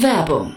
Werbung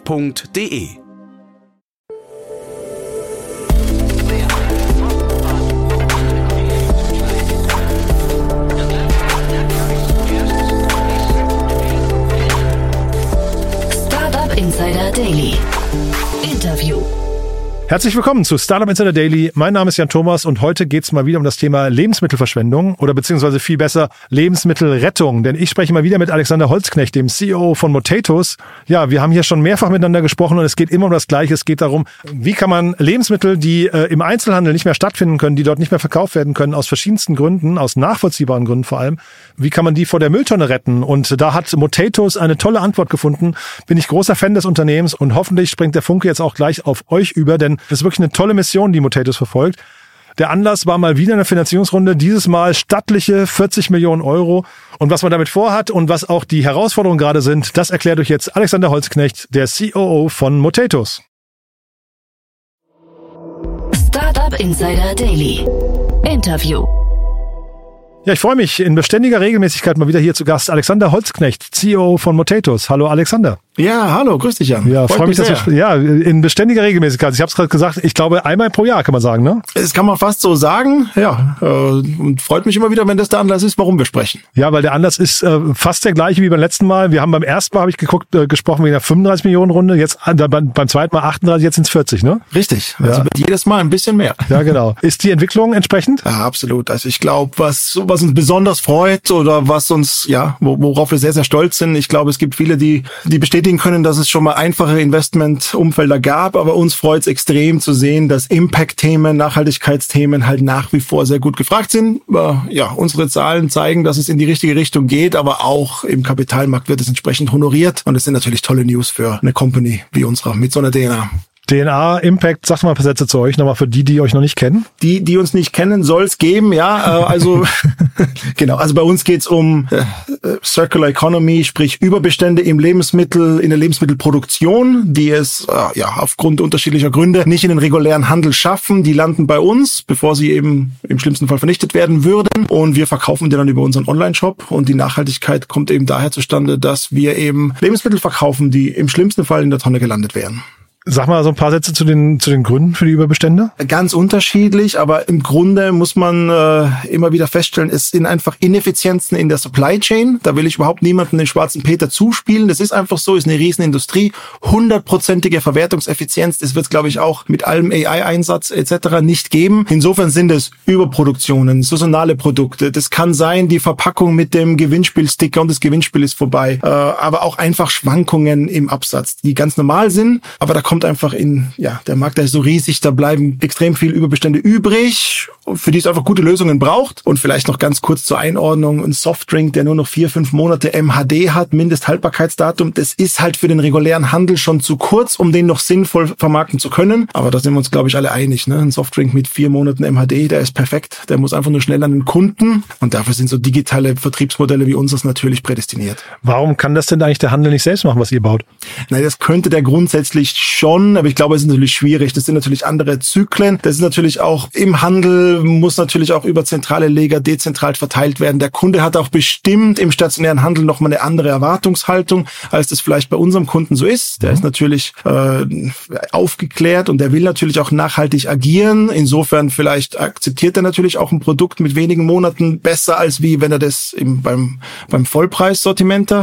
f.de. Insider Daily. Herzlich willkommen zu Startup Insider Daily. Mein Name ist Jan Thomas und heute geht's mal wieder um das Thema Lebensmittelverschwendung oder beziehungsweise viel besser Lebensmittelrettung. Denn ich spreche mal wieder mit Alexander Holzknecht, dem CEO von Motatos. Ja, wir haben hier schon mehrfach miteinander gesprochen und es geht immer um das Gleiche. Es geht darum, wie kann man Lebensmittel, die äh, im Einzelhandel nicht mehr stattfinden können, die dort nicht mehr verkauft werden können, aus verschiedensten Gründen, aus nachvollziehbaren Gründen vor allem, wie kann man die vor der Mülltonne retten? Und da hat Motatos eine tolle Antwort gefunden. Bin ich großer Fan des Unternehmens und hoffentlich springt der Funke jetzt auch gleich auf euch über, denn das ist wirklich eine tolle Mission, die Motatus verfolgt. Der Anlass war mal wieder eine Finanzierungsrunde, dieses Mal stattliche 40 Millionen Euro. Und was man damit vorhat und was auch die Herausforderungen gerade sind, das erklärt euch jetzt Alexander Holzknecht, der COO von Motatus. Startup Insider Daily. Interview. Ja, ich freue mich in beständiger Regelmäßigkeit mal wieder hier zu Gast Alexander Holzknecht, CEO von Motatus. Hallo Alexander. Ja, hallo, grüß dich Jan. Ja, freue mich, mich dass wir, ja, in beständiger Regelmäßigkeit. Ich habe es gerade gesagt, ich glaube einmal pro Jahr kann man sagen, ne? Das kann man fast so sagen, ja. Äh, und freut mich immer wieder, wenn das der Anlass ist, warum wir sprechen. Ja, weil der Anlass ist äh, fast der gleiche wie beim letzten Mal. Wir haben beim ersten Mal, habe ich geguckt, äh, gesprochen wegen der 35 Millionen Runde, jetzt äh, beim, beim zweiten Mal 38, jetzt sind es 40, ne? Richtig, also ja. jedes Mal ein bisschen mehr. Ja, genau. Ist die Entwicklung entsprechend? Ja, absolut. Also ich glaube, was, was uns besonders freut oder was uns, ja, worauf wir sehr, sehr stolz sind, ich glaube, es gibt viele, die, die bestätigen können, dass es schon mal einfache Investmentumfelder gab, aber uns freut es extrem zu sehen, dass Impact-Themen, Nachhaltigkeitsthemen halt nach wie vor sehr gut gefragt sind. Ja, unsere Zahlen zeigen, dass es in die richtige Richtung geht, aber auch im Kapitalmarkt wird es entsprechend honoriert und es sind natürlich tolle News für eine Company wie unsere mit so einer DNA. DNA Impact, sagt mal ein paar Sätze zu euch, nochmal für die, die euch noch nicht kennen. Die, die uns nicht kennen, soll es geben, ja. Äh, also genau, also bei uns geht's um äh, Circular Economy, sprich Überbestände im Lebensmittel, in der Lebensmittelproduktion, die es äh, ja aufgrund unterschiedlicher Gründe nicht in den regulären Handel schaffen. Die landen bei uns, bevor sie eben im schlimmsten Fall vernichtet werden würden. Und wir verkaufen die dann über unseren Online-Shop. Und die Nachhaltigkeit kommt eben daher zustande, dass wir eben Lebensmittel verkaufen, die im schlimmsten Fall in der Tonne gelandet wären. Sag mal so ein paar Sätze zu den, zu den Gründen für die Überbestände. Ganz unterschiedlich, aber im Grunde muss man äh, immer wieder feststellen, es sind einfach Ineffizienzen in der Supply Chain. Da will ich überhaupt niemanden den schwarzen Peter zuspielen. Das ist einfach so, ist eine Riesenindustrie. Hundertprozentige Verwertungseffizienz, das wird glaube ich auch mit allem AI-Einsatz etc. nicht geben. Insofern sind es Überproduktionen, saisonale Produkte. Das kann sein, die Verpackung mit dem Gewinnspielsticker und das Gewinnspiel ist vorbei. Äh, aber auch einfach Schwankungen im Absatz, die ganz normal sind, aber da kommt einfach in, ja, der Markt der ist so riesig, da bleiben extrem viel Überbestände übrig, für die es einfach gute Lösungen braucht. Und vielleicht noch ganz kurz zur Einordnung, ein Softdrink, der nur noch vier, fünf Monate MHD hat, Mindesthaltbarkeitsdatum, das ist halt für den regulären Handel schon zu kurz, um den noch sinnvoll vermarkten zu können. Aber da sind wir uns, glaube ich, alle einig. Ne? Ein Softdrink mit vier Monaten MHD, der ist perfekt. Der muss einfach nur schnell an den Kunden. Und dafür sind so digitale Vertriebsmodelle wie unseres natürlich prädestiniert. Warum kann das denn eigentlich der Handel nicht selbst machen, was ihr baut? Na, das könnte der grundsätzlich schon, aber ich glaube, es ist natürlich schwierig. Das sind natürlich andere Zyklen. Das ist natürlich auch im Handel, muss natürlich auch über zentrale Leger dezentral verteilt werden. Der Kunde hat auch bestimmt im stationären Handel nochmal eine andere Erwartungshaltung, als das vielleicht bei unserem Kunden so ist. Der mhm. ist natürlich äh, aufgeklärt und der will natürlich auch nachhaltig agieren. Insofern vielleicht akzeptiert er natürlich auch ein Produkt mit wenigen Monaten besser, als wie wenn er das im, beim, beim Vollpreissortiment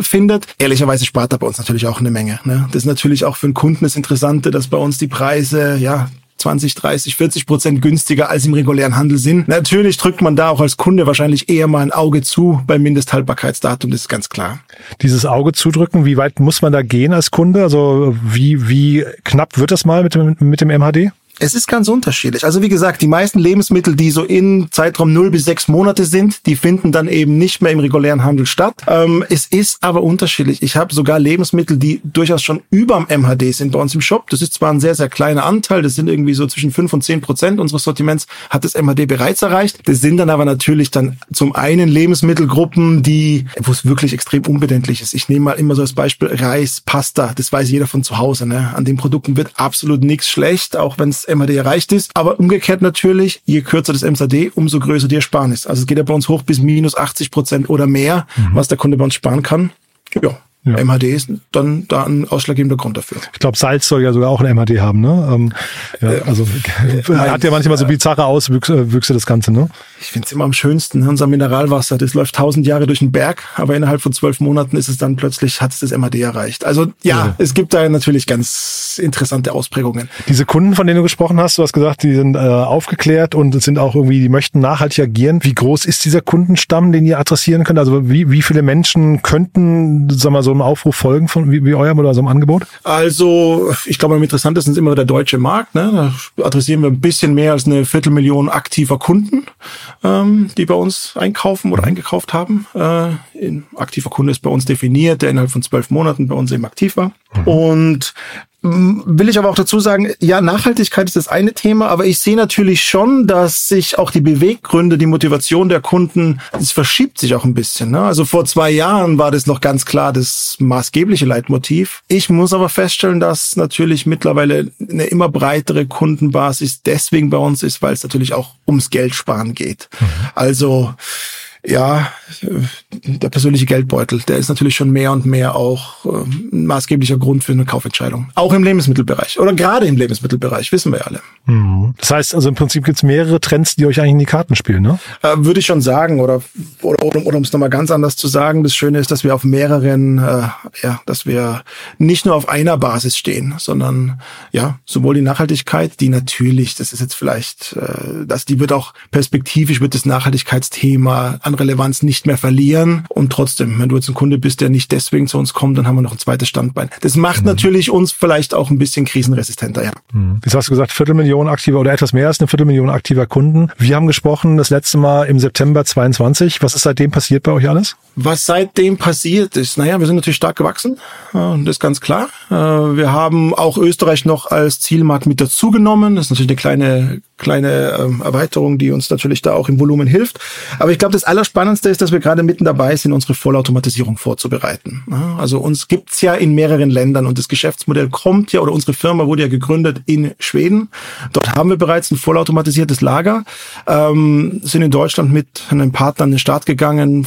findet. Ehrlicherweise spart er bei uns natürlich auch eine Menge. Ne? Das ist natürlich auch für einen Kunden das Interessante, dass bei uns die Preise, ja, 20, 30, 40 Prozent günstiger als im regulären Handel sind. Natürlich drückt man da auch als Kunde wahrscheinlich eher mal ein Auge zu beim Mindesthaltbarkeitsdatum, das ist ganz klar. Dieses Auge zudrücken, wie weit muss man da gehen als Kunde? Also wie, wie knapp wird das mal mit dem, mit dem MHD? Es ist ganz unterschiedlich. Also wie gesagt, die meisten Lebensmittel, die so in Zeitraum 0 bis 6 Monate sind, die finden dann eben nicht mehr im regulären Handel statt. Ähm, es ist aber unterschiedlich. Ich habe sogar Lebensmittel, die durchaus schon überm MHD sind bei uns im Shop. Das ist zwar ein sehr, sehr kleiner Anteil, das sind irgendwie so zwischen 5 und 10 Prozent unseres Sortiments hat das MHD bereits erreicht. Das sind dann aber natürlich dann zum einen Lebensmittelgruppen, die, wo es wirklich extrem unbedenklich ist. Ich nehme mal immer so als Beispiel Reis, Pasta, das weiß jeder von zu Hause. Ne? An den Produkten wird absolut nichts schlecht, auch wenn es MAD erreicht ist. Aber umgekehrt natürlich, je kürzer das MSAD, umso größer die Ersparnis. Also es geht ja bei uns hoch bis minus 80 Prozent oder mehr, mhm. was der Kunde bei uns sparen kann. Ja, ja. MHD ist dann da ein ausschlaggebender Grund dafür. Ich glaube, Salz soll ja sogar auch ein MHD haben, ne? Ähm, ja, äh, also äh, hat ja manchmal so bizarre Auswüchse das Ganze, ne? Ich finde es immer am schönsten, ne? unser Mineralwasser, das läuft tausend Jahre durch den Berg, aber innerhalb von zwölf Monaten ist es dann plötzlich, hat es das MHD erreicht. Also ja, ja, es gibt da natürlich ganz interessante Ausprägungen. Diese Kunden, von denen du gesprochen hast, du hast gesagt, die sind äh, aufgeklärt und sind auch irgendwie, die möchten nachhaltig agieren. Wie groß ist dieser Kundenstamm, den ihr adressieren könnt? Also wie, wie viele Menschen könnten, sagen wir mal, so einem Aufruf folgen von wie, wie eurem oder so einem Angebot? Also, ich glaube, am interessantesten ist immer der deutsche Markt. Ne? Da adressieren wir ein bisschen mehr als eine Viertelmillion aktiver Kunden, ähm, die bei uns einkaufen oder eingekauft haben. Äh, in, aktiver Kunde ist bei uns definiert, der innerhalb von zwölf Monaten bei uns eben aktiv war. Mhm. Und will ich aber auch dazu sagen, ja, Nachhaltigkeit ist das eine Thema, aber ich sehe natürlich schon, dass sich auch die Beweggründe, die Motivation der Kunden, es verschiebt sich auch ein bisschen. Ne? Also vor zwei Jahren war das noch ganz klar das maßgebliche Leitmotiv. Ich muss aber feststellen, dass natürlich mittlerweile eine immer breitere Kundenbasis deswegen bei uns ist, weil es natürlich auch ums Geld sparen geht. Mhm. Also ja, der persönliche Geldbeutel, der ist natürlich schon mehr und mehr auch äh, ein maßgeblicher Grund für eine Kaufentscheidung. Auch im Lebensmittelbereich oder gerade im Lebensmittelbereich, wissen wir alle. Mhm. Das heißt also im Prinzip gibt es mehrere Trends, die euch eigentlich in die Karten spielen, ne? Äh, würde ich schon sagen oder oder, oder, oder um es nochmal ganz anders zu sagen, das Schöne ist, dass wir auf mehreren, äh, ja, dass wir nicht nur auf einer Basis stehen, sondern ja, sowohl die Nachhaltigkeit, die natürlich, das ist jetzt vielleicht, äh, dass die wird auch perspektivisch wird das Nachhaltigkeitsthema an Relevanz nicht mehr verlieren. Und trotzdem, wenn du jetzt ein Kunde bist, der nicht deswegen zu uns kommt, dann haben wir noch ein zweites Standbein. Das macht mhm. natürlich uns vielleicht auch ein bisschen krisenresistenter, ja. Mhm. Jetzt hast du gesagt, Viertelmillion aktiver oder etwas mehr als eine Viertelmillion aktiver Kunden. Wir haben gesprochen das letzte Mal im September 22. Was ist seitdem passiert bei euch alles? Was seitdem passiert ist, naja, wir sind natürlich stark gewachsen, das ist ganz klar. Äh, wir haben auch Österreich noch als Zielmarkt mit dazugenommen. Das ist natürlich eine kleine, kleine ähm, Erweiterung, die uns natürlich da auch im Volumen hilft. Aber ich glaube, das Allerspannendste ist, dass wir gerade mitten dabei sind, unsere Vollautomatisierung vorzubereiten. Also uns gibt's ja in mehreren Ländern und das Geschäftsmodell kommt ja, oder unsere Firma wurde ja gegründet in Schweden. Dort haben wir bereits ein vollautomatisiertes Lager, ähm, sind in Deutschland mit einem Partner an den Start gegangen,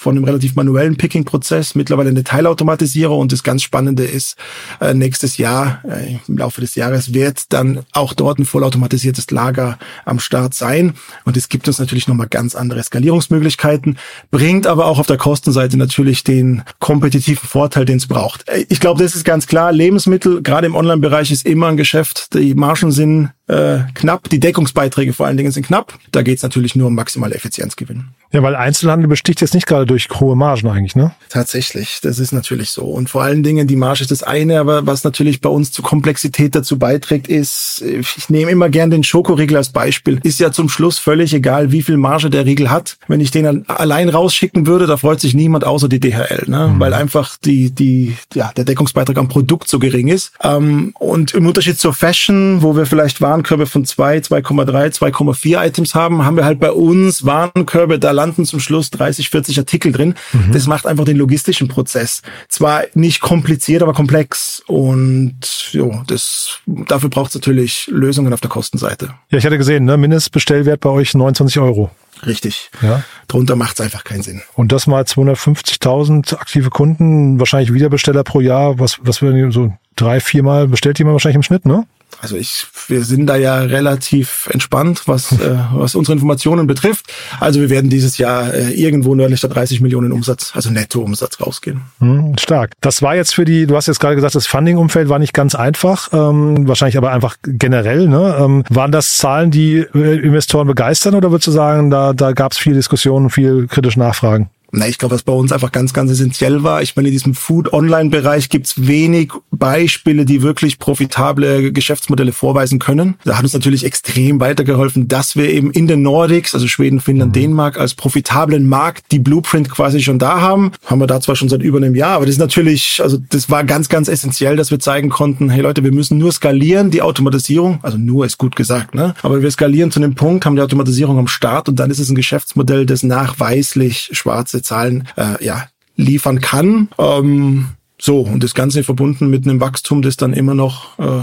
von einem relativ manuellen Picking-Prozess mittlerweile eine Teilautomatisierung und das ganz Spannende ist, äh, nächstes Jahr, äh, im Laufe des Jahres wird dann auch dort ein vollautomatisiertes Lager am Start sein. Und es gibt uns natürlich nochmal ganz andere Skalierungsmöglichkeiten, bringt aber auch auf der Kostenseite natürlich den kompetitiven Vorteil, den es braucht. Äh, ich glaube, das ist ganz klar, Lebensmittel, gerade im Online-Bereich ist immer ein Geschäft, die Margen sind äh, knapp, die Deckungsbeiträge vor allen Dingen sind knapp, da geht es natürlich nur um maximale Effizienzgewinn. Ja, weil Einzelhandel besticht jetzt nicht gerade durch hohe Margen eigentlich, ne? Tatsächlich, das ist natürlich so. Und vor allen Dingen, die Marge ist das eine, aber was natürlich bei uns zur Komplexität dazu beiträgt, ist, ich nehme immer gern den Schokoriegel als Beispiel. Ist ja zum Schluss völlig egal, wie viel Marge der Riegel hat. Wenn ich den allein rausschicken würde, da freut sich niemand außer die DHL, ne? Mhm. Weil einfach die, die, ja, der Deckungsbeitrag am Produkt so gering ist. Ähm, und im Unterschied zur Fashion, wo wir vielleicht Warenkörbe von zwei, 2,3, 2,4 Items haben, haben wir halt bei uns Warenkörbe, da landen zum Schluss 30, 40 Artikel drin. Mhm. Das macht einfach den logistischen Prozess zwar nicht kompliziert, aber komplex. Und jo, das, dafür braucht es natürlich Lösungen auf der Kostenseite. Ja, ich hatte gesehen, ne? Mindestbestellwert bei euch 29 Euro. Richtig. Ja. Drunter macht es einfach keinen Sinn. Und das mal 250.000 aktive Kunden, wahrscheinlich Wiederbesteller pro Jahr. Was, was würden so drei, viermal bestellt jemand wahrscheinlich im Schnitt, ne? Also ich, wir sind da ja relativ entspannt, was, äh, was unsere Informationen betrifft. Also wir werden dieses Jahr äh, irgendwo nördlich der 30 Millionen Umsatz, also Nettoumsatz rausgehen. Hm, stark. Das war jetzt für die, du hast jetzt gerade gesagt, das Funding-Umfeld war nicht ganz einfach, ähm, wahrscheinlich aber einfach generell. Ne? Ähm, waren das Zahlen, die äh, Investoren begeistern oder würdest du sagen, da, da gab es viel Diskussion, viel kritische Nachfragen? Na, ich glaube, was bei uns einfach ganz, ganz essentiell war. Ich meine, in diesem Food-Online-Bereich gibt's wenig Beispiele, die wirklich profitable Geschäftsmodelle vorweisen können. Da hat uns natürlich extrem weitergeholfen, dass wir eben in den Nordics, also Schweden, Finnland, mhm. Dänemark, als profitablen Markt die Blueprint quasi schon da haben. Haben wir da zwar schon seit über einem Jahr, aber das ist natürlich, also das war ganz, ganz essentiell, dass wir zeigen konnten, hey Leute, wir müssen nur skalieren, die Automatisierung, also nur ist gut gesagt, ne? Aber wir skalieren zu einem Punkt, haben die Automatisierung am Start und dann ist es ein Geschäftsmodell, das nachweislich schwarze Zahlen äh, ja, liefern kann. Ähm, so, und das Ganze verbunden mit einem Wachstum, das dann immer noch äh,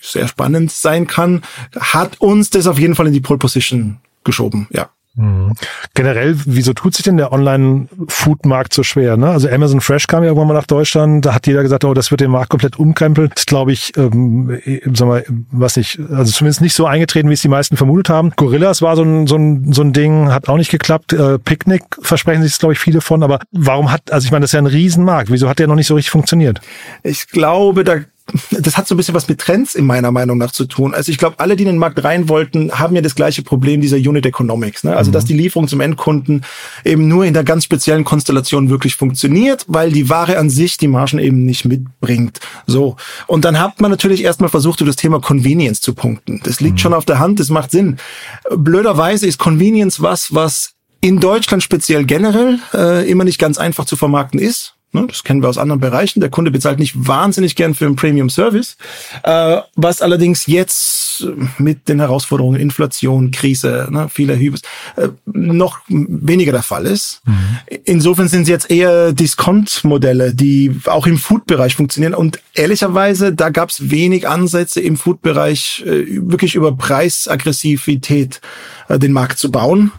sehr spannend sein kann, hat uns das auf jeden Fall in die Pole Position geschoben, ja. Mhm. Generell, wieso tut sich denn der Online-Food-Markt so schwer? Ne? Also Amazon Fresh kam ja irgendwann mal nach Deutschland, da hat jeder gesagt, oh, das wird den Markt komplett umkrempeln. Das glaube ich, ähm, sag mal, was nicht, also zumindest nicht so eingetreten, wie es die meisten vermutet haben. Gorillas war so ein, so ein, so ein Ding, hat auch nicht geklappt. Äh, Picnic versprechen sich, glaube ich, viele von, aber warum hat, also ich meine, das ist ja ein Riesenmarkt, wieso hat der noch nicht so richtig funktioniert? Ich glaube, da das hat so ein bisschen was mit Trends in meiner Meinung nach zu tun. Also ich glaube, alle, die in den Markt rein wollten, haben ja das gleiche Problem dieser Unit Economics. Ne? Also mhm. dass die Lieferung zum Endkunden eben nur in der ganz speziellen Konstellation wirklich funktioniert, weil die Ware an sich die Margen eben nicht mitbringt. So. Und dann hat man natürlich erstmal versucht, über das Thema Convenience zu punkten. Das liegt mhm. schon auf der Hand, das macht Sinn. Blöderweise ist Convenience was, was in Deutschland speziell generell äh, immer nicht ganz einfach zu vermarkten ist. Ne, das kennen wir aus anderen Bereichen. Der Kunde bezahlt nicht wahnsinnig gern für einen Premium Service, äh, was allerdings jetzt mit den Herausforderungen Inflation, Krise, ne, viele Hybris, äh, noch weniger der Fall ist. Mhm. Insofern sind es jetzt eher Discount-Modelle, die auch im Food-Bereich funktionieren. Und ehrlicherweise, da gab es wenig Ansätze im Food-Bereich, äh, wirklich über Preisaggressivität den Markt zu bauen.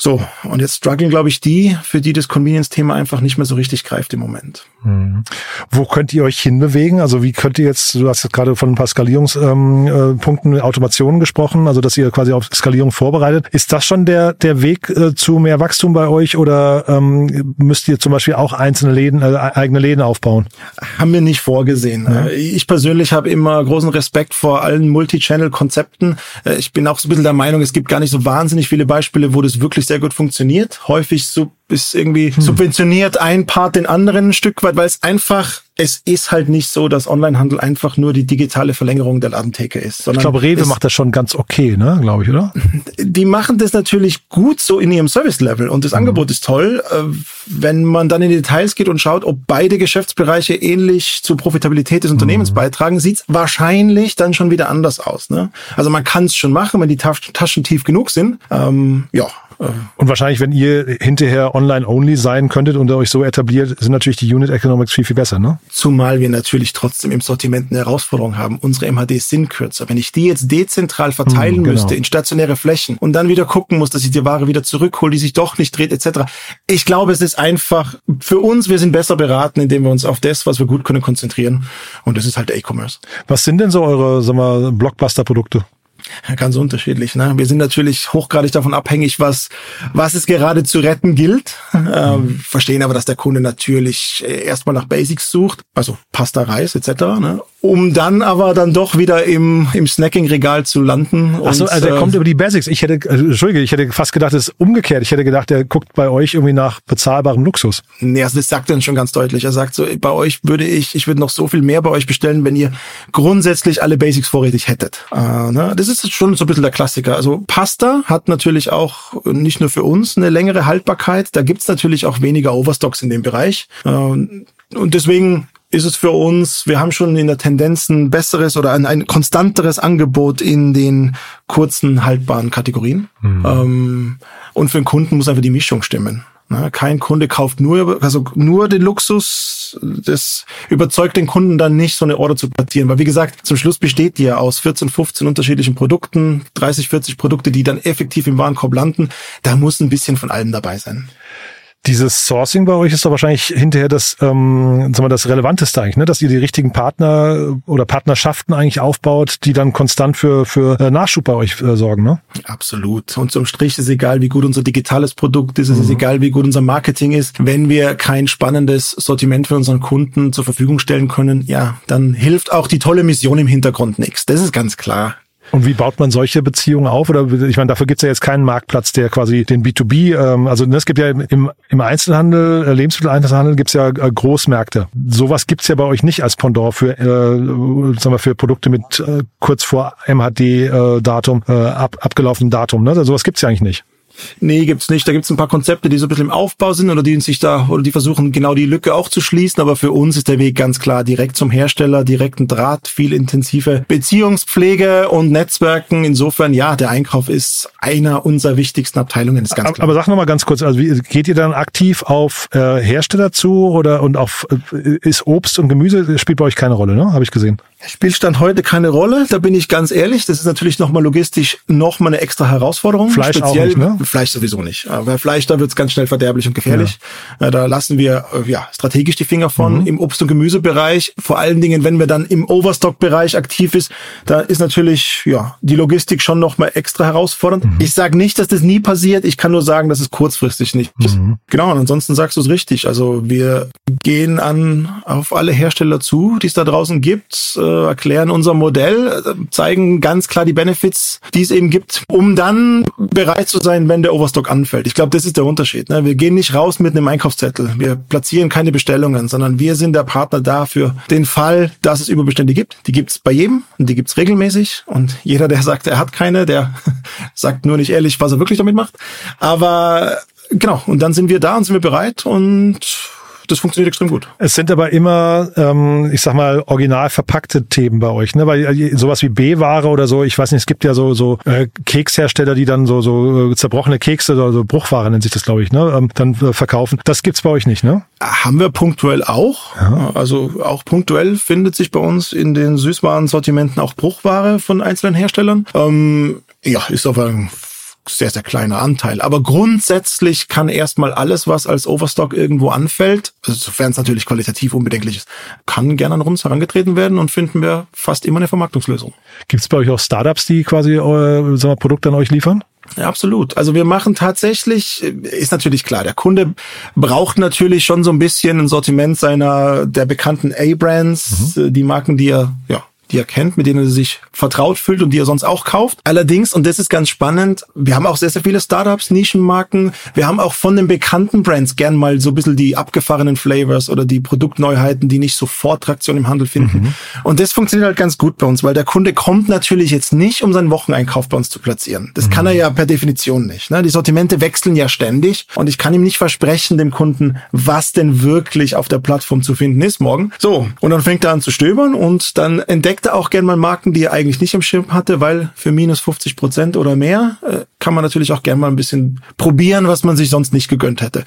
So, und jetzt strugglen, glaube ich, die, für die das Convenience-Thema einfach nicht mehr so richtig greift im Moment. Hm. Wo könnt ihr euch hinbewegen? Also wie könnt ihr jetzt, du hast jetzt gerade von ein paar Skalierungspunkten ähm, äh, Automationen gesprochen, also dass ihr quasi auf Skalierung vorbereitet. Ist das schon der, der Weg äh, zu mehr Wachstum bei euch oder ähm, müsst ihr zum Beispiel auch einzelne Läden, äh, eigene Läden aufbauen? Haben wir nicht vorgesehen. Ja. Ich persönlich habe immer großen Respekt vor allen Multi-Channel-Konzepten. Äh, ich bin auch so ein bisschen der Meinung, es gibt gar nicht so wahnsinnig viele Beispiele, wo das wirklich sehr gut funktioniert. Häufig so ist irgendwie hm. subventioniert ein Part den anderen ein Stück weit, weil es einfach, es ist halt nicht so, dass Onlinehandel einfach nur die digitale Verlängerung der Ladentheke ist. ich glaube, Rewe macht das schon ganz okay, ne, glaube ich, oder? Die machen das natürlich gut so in ihrem Service-Level und das mhm. Angebot ist toll. Äh, wenn man dann in die Details geht und schaut, ob beide Geschäftsbereiche ähnlich zur Profitabilität des Unternehmens mhm. beitragen, sieht es wahrscheinlich dann schon wieder anders aus. Ne? Also man kann es schon machen, wenn die Taschen tief genug sind. Ähm, ja, und wahrscheinlich, wenn ihr hinterher online-only sein könntet und euch so etabliert, sind natürlich die Unit Economics viel, viel besser, ne? Zumal wir natürlich trotzdem im Sortiment eine Herausforderung haben. Unsere MHDs sind kürzer. Wenn ich die jetzt dezentral verteilen hm, genau. müsste in stationäre Flächen und dann wieder gucken muss, dass ich die Ware wieder zurückhole, die sich doch nicht dreht, etc. Ich glaube, es ist einfach für uns, wir sind besser beraten, indem wir uns auf das, was wir gut können, konzentrieren. Und das ist halt E-Commerce. Was sind denn so eure, sag mal, Blockbuster-Produkte? Ganz unterschiedlich. Ne? Wir sind natürlich hochgradig davon abhängig, was, was es gerade zu retten gilt. Ähm, verstehen aber, dass der Kunde natürlich äh, erstmal nach Basics sucht, also Pasta, Reis etc., ne? um dann aber dann doch wieder im, im Snacking-Regal zu landen. Achso, also er äh, kommt über die Basics. Ich hätte, also, Entschuldige, ich hätte fast gedacht, es ist umgekehrt. Ich hätte gedacht, er guckt bei euch irgendwie nach bezahlbarem Luxus. Nee, also das sagt er schon ganz deutlich. Er sagt so, bei euch würde ich, ich würde noch so viel mehr bei euch bestellen, wenn ihr grundsätzlich alle Basics vorrätig hättet. Äh, ne? Das ist schon so ein bisschen der Klassiker. Also Pasta hat natürlich auch nicht nur für uns eine längere Haltbarkeit. Da gibt's natürlich auch weniger Overstocks in dem Bereich. Äh, und deswegen ist es für uns, wir haben schon in der Tendenz ein besseres oder ein, ein konstanteres Angebot in den kurzen haltbaren Kategorien. Mhm. Ähm, und für den Kunden muss einfach die Mischung stimmen. Kein Kunde kauft nur, also nur den Luxus. Das überzeugt den Kunden dann nicht, so eine Order zu platzieren. Weil wie gesagt, zum Schluss besteht die ja aus 14, 15 unterschiedlichen Produkten, 30, 40 Produkte, die dann effektiv im Warenkorb landen. Da muss ein bisschen von allem dabei sein. Dieses Sourcing bei euch ist doch wahrscheinlich hinterher das, ähm, sagen wir, das Relevanteste eigentlich, ne? dass ihr die richtigen Partner oder Partnerschaften eigentlich aufbaut, die dann konstant für, für äh, Nachschub bei euch äh, sorgen. Ne? Absolut. Und zum Strich ist egal, wie gut unser digitales Produkt ist, es mhm. ist egal, wie gut unser Marketing ist. Wenn wir kein spannendes Sortiment für unseren Kunden zur Verfügung stellen können, ja, dann hilft auch die tolle Mission im Hintergrund nichts. Das ist ganz klar. Und wie baut man solche Beziehungen auf? Oder ich meine, dafür gibt es ja jetzt keinen Marktplatz, der quasi den B2B, ähm, also ne, es gibt ja im, im Einzelhandel, äh, Lebensmitteleinzelhandel gibt es ja äh, Großmärkte. Sowas gibt es ja bei euch nicht als Pendant für, äh, sagen wir, für Produkte mit äh, kurz vor MHD-Datum, äh, ab, abgelaufenem Datum. Ne? Also sowas gibt es ja eigentlich nicht. Nee, gibt's nicht. Da gibt's ein paar Konzepte, die so ein bisschen im Aufbau sind oder die sich da oder die versuchen genau die Lücke auch zu schließen. Aber für uns ist der Weg ganz klar direkt zum Hersteller, direkten Draht, viel intensive Beziehungspflege und Netzwerken. Insofern ja, der Einkauf ist einer unserer wichtigsten Abteilungen. Ist ganz aber, klar. aber sag noch mal ganz kurz, also wie, geht ihr dann aktiv auf äh, Hersteller zu oder und auf äh, ist Obst und Gemüse spielt bei euch keine Rolle, ne? Habe ich gesehen. Spielstand heute keine Rolle, da bin ich ganz ehrlich. Das ist natürlich nochmal logistisch nochmal eine extra Herausforderung. Fleisch Speziell, auch nicht, ne? Fleisch sowieso nicht. Weil Fleisch, da wird's ganz schnell verderblich und gefährlich. Ja. Da lassen wir äh, ja strategisch die Finger von. Mhm. Im Obst- und Gemüsebereich, vor allen Dingen, wenn wir dann im Overstock-Bereich aktiv ist, da ist natürlich ja die Logistik schon nochmal extra herausfordernd. Mhm. Ich sage nicht, dass das nie passiert. Ich kann nur sagen, dass es kurzfristig nicht ist. Mhm. Genau, und ansonsten sagst du es richtig. Also wir gehen an auf alle Hersteller zu, die es da draußen gibt äh, äh, erklären unser Modell, äh, zeigen ganz klar die Benefits, die es eben gibt, um dann bereit zu sein, wenn der Overstock anfällt. Ich glaube, das ist der Unterschied. Ne? Wir gehen nicht raus mit einem Einkaufszettel. Wir platzieren keine Bestellungen, sondern wir sind der Partner da für den Fall, dass es Überbestände gibt. Die gibt es bei jedem und die gibt es regelmäßig. Und jeder, der sagt, er hat keine, der sagt nur nicht ehrlich, was er wirklich damit macht. Aber genau, und dann sind wir da und sind wir bereit und das funktioniert extrem gut. Es sind aber immer, ähm, ich sag mal, original verpackte Themen bei euch, ne? Weil äh, sowas wie B-Ware oder so, ich weiß nicht, es gibt ja so so äh, Kekshersteller, die dann so so äh, zerbrochene Kekse oder so Bruchware nennt sich das, glaube ich, ne? Ähm, dann äh, verkaufen. Das gibt's bei euch nicht, ne? Haben wir punktuell auch. Ja. Also auch punktuell findet sich bei uns in den Süßwarensortimenten auch Bruchware von einzelnen Herstellern. Ähm, ja, ist aber sehr, sehr kleiner Anteil. Aber grundsätzlich kann erstmal alles, was als Overstock irgendwo anfällt, also sofern es natürlich qualitativ unbedenklich ist, kann gerne an uns herangetreten werden und finden wir fast immer eine Vermarktungslösung. Gibt es bei euch auch Startups, die quasi äh, sagen wir, Produkte an euch liefern? Ja, absolut. Also wir machen tatsächlich, ist natürlich klar, der Kunde braucht natürlich schon so ein bisschen ein Sortiment seiner der bekannten A-Brands, mhm. die Marken, die er ja die er kennt, mit denen er sich vertraut fühlt und die er sonst auch kauft. Allerdings, und das ist ganz spannend, wir haben auch sehr, sehr viele Startups, Nischenmarken. Wir haben auch von den bekannten Brands gern mal so ein bisschen die abgefahrenen Flavors oder die Produktneuheiten, die nicht sofort Traktion im Handel finden. Mhm. Und das funktioniert halt ganz gut bei uns, weil der Kunde kommt natürlich jetzt nicht, um seinen Wocheneinkauf bei uns zu platzieren. Das mhm. kann er ja per Definition nicht. Ne? Die Sortimente wechseln ja ständig und ich kann ihm nicht versprechen, dem Kunden, was denn wirklich auf der Plattform zu finden ist morgen. So, und dann fängt er an zu stöbern und dann entdeckt entdeckte auch gerne mal Marken, die er eigentlich nicht im Schirm hatte, weil für minus 50 Prozent oder mehr äh, kann man natürlich auch gerne mal ein bisschen probieren, was man sich sonst nicht gegönnt hätte.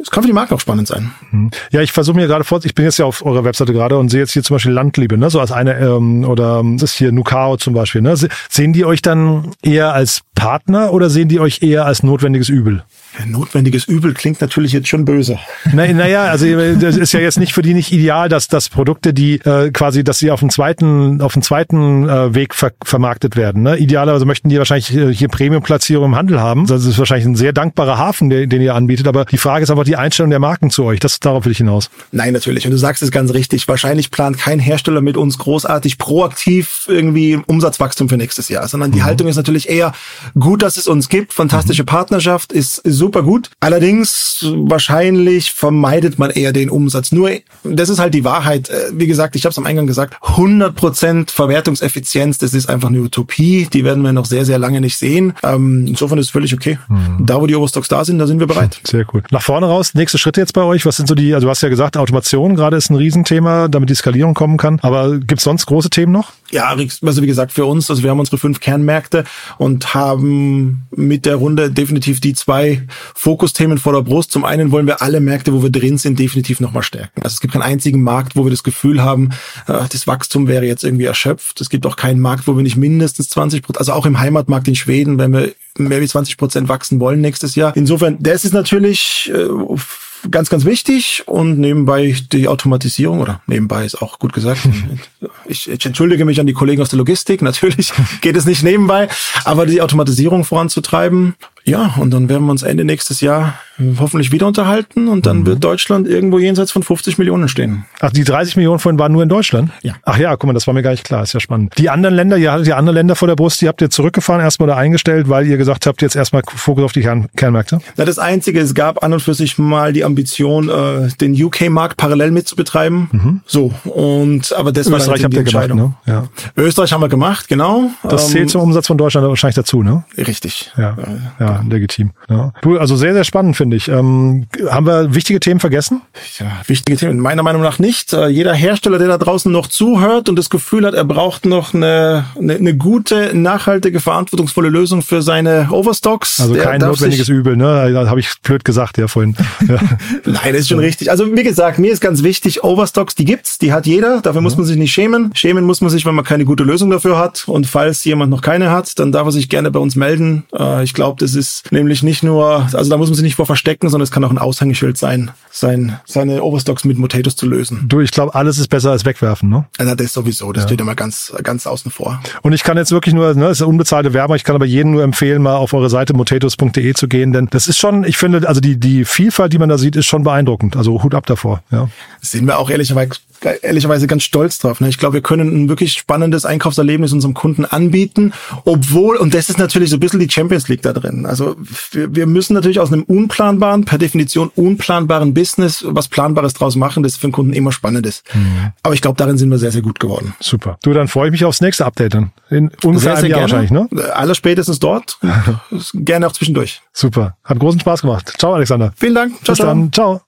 Es kann für die Marken auch spannend sein. Mhm. Ja, ich versuche mir gerade vor, ich bin jetzt ja auf eurer Webseite gerade und sehe jetzt hier zum Beispiel Landliebe, ne, so als eine, ähm, oder ähm, das ist hier Nukao zum Beispiel, ne. Sehen die euch dann eher als Partner oder sehen die euch eher als notwendiges Übel? Notwendiges Übel klingt natürlich jetzt schon böse. Naja, na also das ist ja jetzt nicht für die nicht ideal, dass dass Produkte, die äh, quasi, dass sie auf dem zweiten auf dem zweiten äh, Weg ver vermarktet werden. Ne? Idealerweise möchten die wahrscheinlich äh, hier Premium-Platzierung im Handel haben. Das ist wahrscheinlich ein sehr dankbarer Hafen, den, den ihr anbietet. Aber die Frage ist einfach die Einstellung der Marken zu euch. Das darauf will ich hinaus. Nein, natürlich. Und du sagst es ganz richtig. Wahrscheinlich plant kein Hersteller mit uns großartig proaktiv irgendwie Umsatzwachstum für nächstes Jahr, sondern die mhm. Haltung ist natürlich eher gut, dass es uns gibt. Fantastische mhm. Partnerschaft ist super gut. Allerdings wahrscheinlich vermeidet man eher den Umsatz. Nur, das ist halt die Wahrheit. Äh, wie gesagt, ich habe es am Eingang gesagt, 100% Verwertungseffizienz, das ist einfach eine Utopie. Die werden wir noch sehr, sehr lange nicht sehen. Ähm, insofern ist es völlig okay. Mhm. Da, wo die Overstocks da sind, da sind wir bereit. Sehr cool. Nach vorne raus, nächste Schritte jetzt bei euch. Was sind so die, also du hast ja gesagt, Automation gerade ist ein Riesenthema, damit die Skalierung kommen kann. Aber gibt's sonst große Themen noch? Ja, also wie gesagt, für uns, also wir haben unsere fünf Kernmärkte und haben mit der Runde definitiv die zwei Fokusthemen vor der Brust. Zum einen wollen wir alle Märkte, wo wir drin sind, definitiv nochmal stärken. Also es gibt keinen einzigen Markt, wo wir das Gefühl haben, äh, das Wachstum wäre jetzt irgendwie erschöpft. Es gibt auch keinen Markt, wo wir nicht mindestens 20 Prozent, also auch im Heimatmarkt in Schweden, wenn wir mehr wie 20 Prozent wachsen wollen nächstes Jahr. Insofern, das ist natürlich äh, ganz, ganz wichtig und nebenbei die Automatisierung oder nebenbei ist auch gut gesagt. Ich, ich entschuldige mich an die Kollegen aus der Logistik. Natürlich geht es nicht nebenbei, aber die Automatisierung voranzutreiben. Ja, und dann werden wir uns Ende nächstes Jahr hoffentlich wieder unterhalten und dann mhm. wird Deutschland irgendwo jenseits von 50 Millionen stehen. Ach, die 30 Millionen vorhin waren nur in Deutschland? Ja. Ach ja, guck mal, das war mir gar nicht klar, ist ja spannend. Die anderen Länder, ihr hattet ja andere Länder vor der Brust, die habt ihr zurückgefahren erstmal oder eingestellt, weil ihr gesagt habt, jetzt erstmal Fokus auf die Kern Kernmärkte? Na, das Einzige, es gab an und für sich mal die Ambition, äh, den UK-Markt parallel mitzubetreiben. Mhm. So, und aber das Österreich war habt ihr gemacht, ne? Ja. Österreich haben wir gemacht, genau. Das zählt ähm, zum Umsatz von Deutschland wahrscheinlich dazu, ne? Richtig. Ja, ja, ja legitim. Ja. Du, also sehr, sehr spannend, finde ich. Ähm, haben wir wichtige Themen vergessen? Ja, wichtige Themen. Meiner Meinung nach nicht. Äh, jeder Hersteller, der da draußen noch zuhört und das Gefühl hat, er braucht noch eine, eine, eine gute, nachhaltige, verantwortungsvolle Lösung für seine Overstocks. Also kein notwendiges Übel, ne? Da habe ich blöd gesagt, ja, vorhin. Ja. Nein, das ist schon richtig. Also wie gesagt, mir ist ganz wichtig, Overstocks, die gibt's, die hat jeder. Dafür muss man sich nicht schämen. Schämen muss man sich, wenn man keine gute Lösung dafür hat. Und falls jemand noch keine hat, dann darf er sich gerne bei uns melden. Äh, ich glaube, das ist nämlich nicht nur, also da muss man sich nicht vor verstecken, sondern es kann auch ein Aushängeschild sein, sein seine Overstocks mit Motatos zu lösen. Du, ich glaube, alles ist besser als wegwerfen, ne? Ja, das sowieso. Das ja. steht immer ganz, ganz außen vor. Und ich kann jetzt wirklich nur, ne, das ist unbezahlte Werbung, ich kann aber jedem nur empfehlen, mal auf eure Seite motatos.de zu gehen, denn das ist schon, ich finde, also die, die Vielfalt, die man da sieht, ist schon beeindruckend. Also Hut ab davor, ja. Das sehen wir auch ehrlicherweise ehrlicherweise ganz stolz drauf. Ne? Ich glaube, wir können ein wirklich spannendes Einkaufserlebnis unserem Kunden anbieten, obwohl, und das ist natürlich so ein bisschen die Champions League da drin. Also wir, wir müssen natürlich aus einem unplanbaren, per Definition unplanbaren Business was Planbares draus machen, das für den Kunden immer spannend ist. Mhm. Aber ich glaube, darin sind wir sehr, sehr gut geworden. Super. Du, dann freue ich mich aufs nächste Update dann. In ungefähr sehr, Jahr wahrscheinlich, ne? Aller spätestens dort. gerne auch zwischendurch. Super. Hat großen Spaß gemacht. Ciao, Alexander. Vielen Dank. Ciao, Bis ciao. dann. Ciao.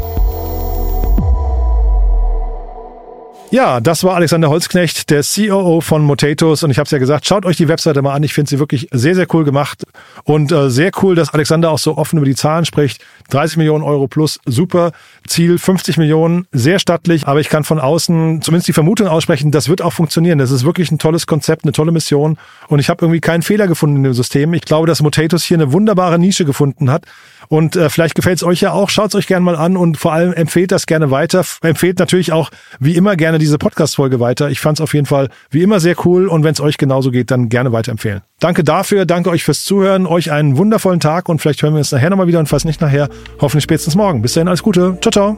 Ja, das war Alexander Holzknecht, der COO von Motatos. Und ich habe es ja gesagt, schaut euch die Webseite mal an. Ich finde sie wirklich sehr, sehr cool gemacht. Und äh, sehr cool, dass Alexander auch so offen über die Zahlen spricht. 30 Millionen Euro plus, super. Ziel 50 Millionen, sehr stattlich. Aber ich kann von außen zumindest die Vermutung aussprechen, das wird auch funktionieren. Das ist wirklich ein tolles Konzept, eine tolle Mission. Und ich habe irgendwie keinen Fehler gefunden in dem System. Ich glaube, dass Motatos hier eine wunderbare Nische gefunden hat. Und äh, vielleicht gefällt es euch ja auch. Schaut es euch gerne mal an und vor allem empfehlt das gerne weiter. Empfehlt natürlich auch wie immer gerne diese Podcast-Folge weiter. Ich fand es auf jeden Fall wie immer sehr cool und wenn es euch genauso geht, dann gerne weiterempfehlen. Danke dafür, danke euch fürs Zuhören, euch einen wundervollen Tag und vielleicht hören wir uns nachher nochmal wieder und falls nicht nachher, hoffentlich spätestens morgen. Bis dahin, alles Gute. Ciao, ciao.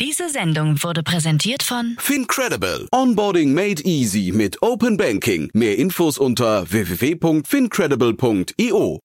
Diese Sendung wurde präsentiert von Fincredible. Onboarding made easy mit Open Banking. Mehr Infos unter www.fincredible.io.